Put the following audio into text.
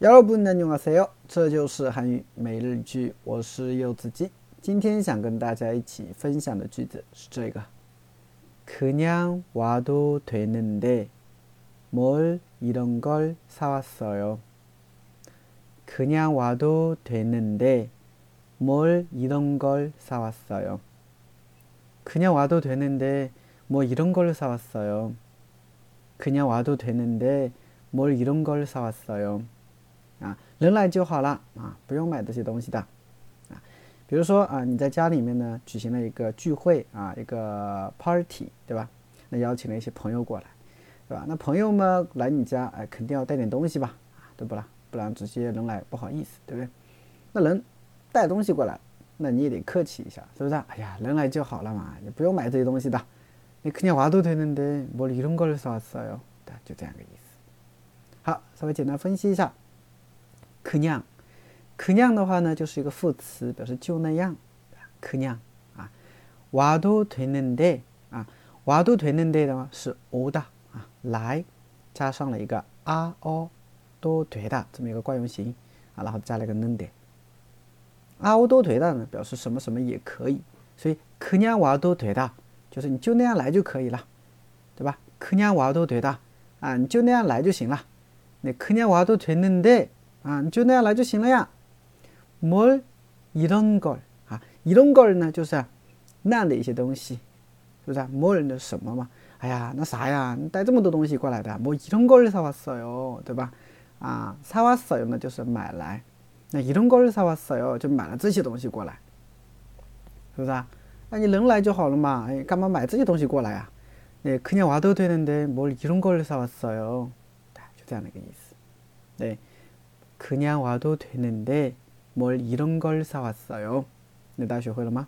여러분 안녕하세요. 这就是韩语每日句我是柚子鸡今天想跟大家一起分享的句子是这个 그냥 와도 되는데 뭘 이런 걸 사왔어요. 그냥 와도 되는데 뭘 이런 걸 사왔어요. 그냥 와도 되는데 뭐 이런 걸 사왔어요. 그냥 와도 되는데 뭘 이런 걸 사왔어요. 啊，人来就好了啊，不用买这些东西的啊。比如说啊，你在家里面呢举行了一个聚会啊，一个 party，对吧？那邀请了一些朋友过来，对吧？那朋友们来你家，哎，肯定要带点东西吧，对不啦？不然直接人来不好意思，对不对？那人带东西过来，那你也得客气一下，是不是？哎呀，人来就好了嘛，你不用买这些东西的。你그냥와도되는데뭘이런걸사왔어 요？ 对，就这样个意思。好，稍微简单分析一下。 可酿，可酿的话呢，就是一个副词，表示就那样。可酿啊，瓦都推嫩的啊，瓦都推嫩的的话是欧的啊，来加上了一个啊哦都推的这么一个惯用型啊，然后加了一个嫩的。啊哦都推的呢，表示什么什么也可以，所以可酿瓦都推的，就是你就那样来就可以了，对吧？可酿瓦都推的啊，你就那样来就行了。那可酿瓦都推嫩的。啊，你就那样来就行了呀。뭘이런걸啊，이런걸呢就是那样的一些东西，是不是？뭘的什么嘛？哎呀，那啥呀？你带这么多东西过来的，뭐이런걸사왔어 요， 对吧？啊，사왔어요呢就是买来，那이런걸사왔어 요， 就买了这些东西过来，是不是？那你人来就好了嘛，哎，干嘛买这些东西过来啊？네그냥와도되는데뭘이런걸사왔어 요， 对，就这样的一个意思，对。 그냥 와도 되는데 뭘 이런 걸 사왔어요. 네, 다学会了吗？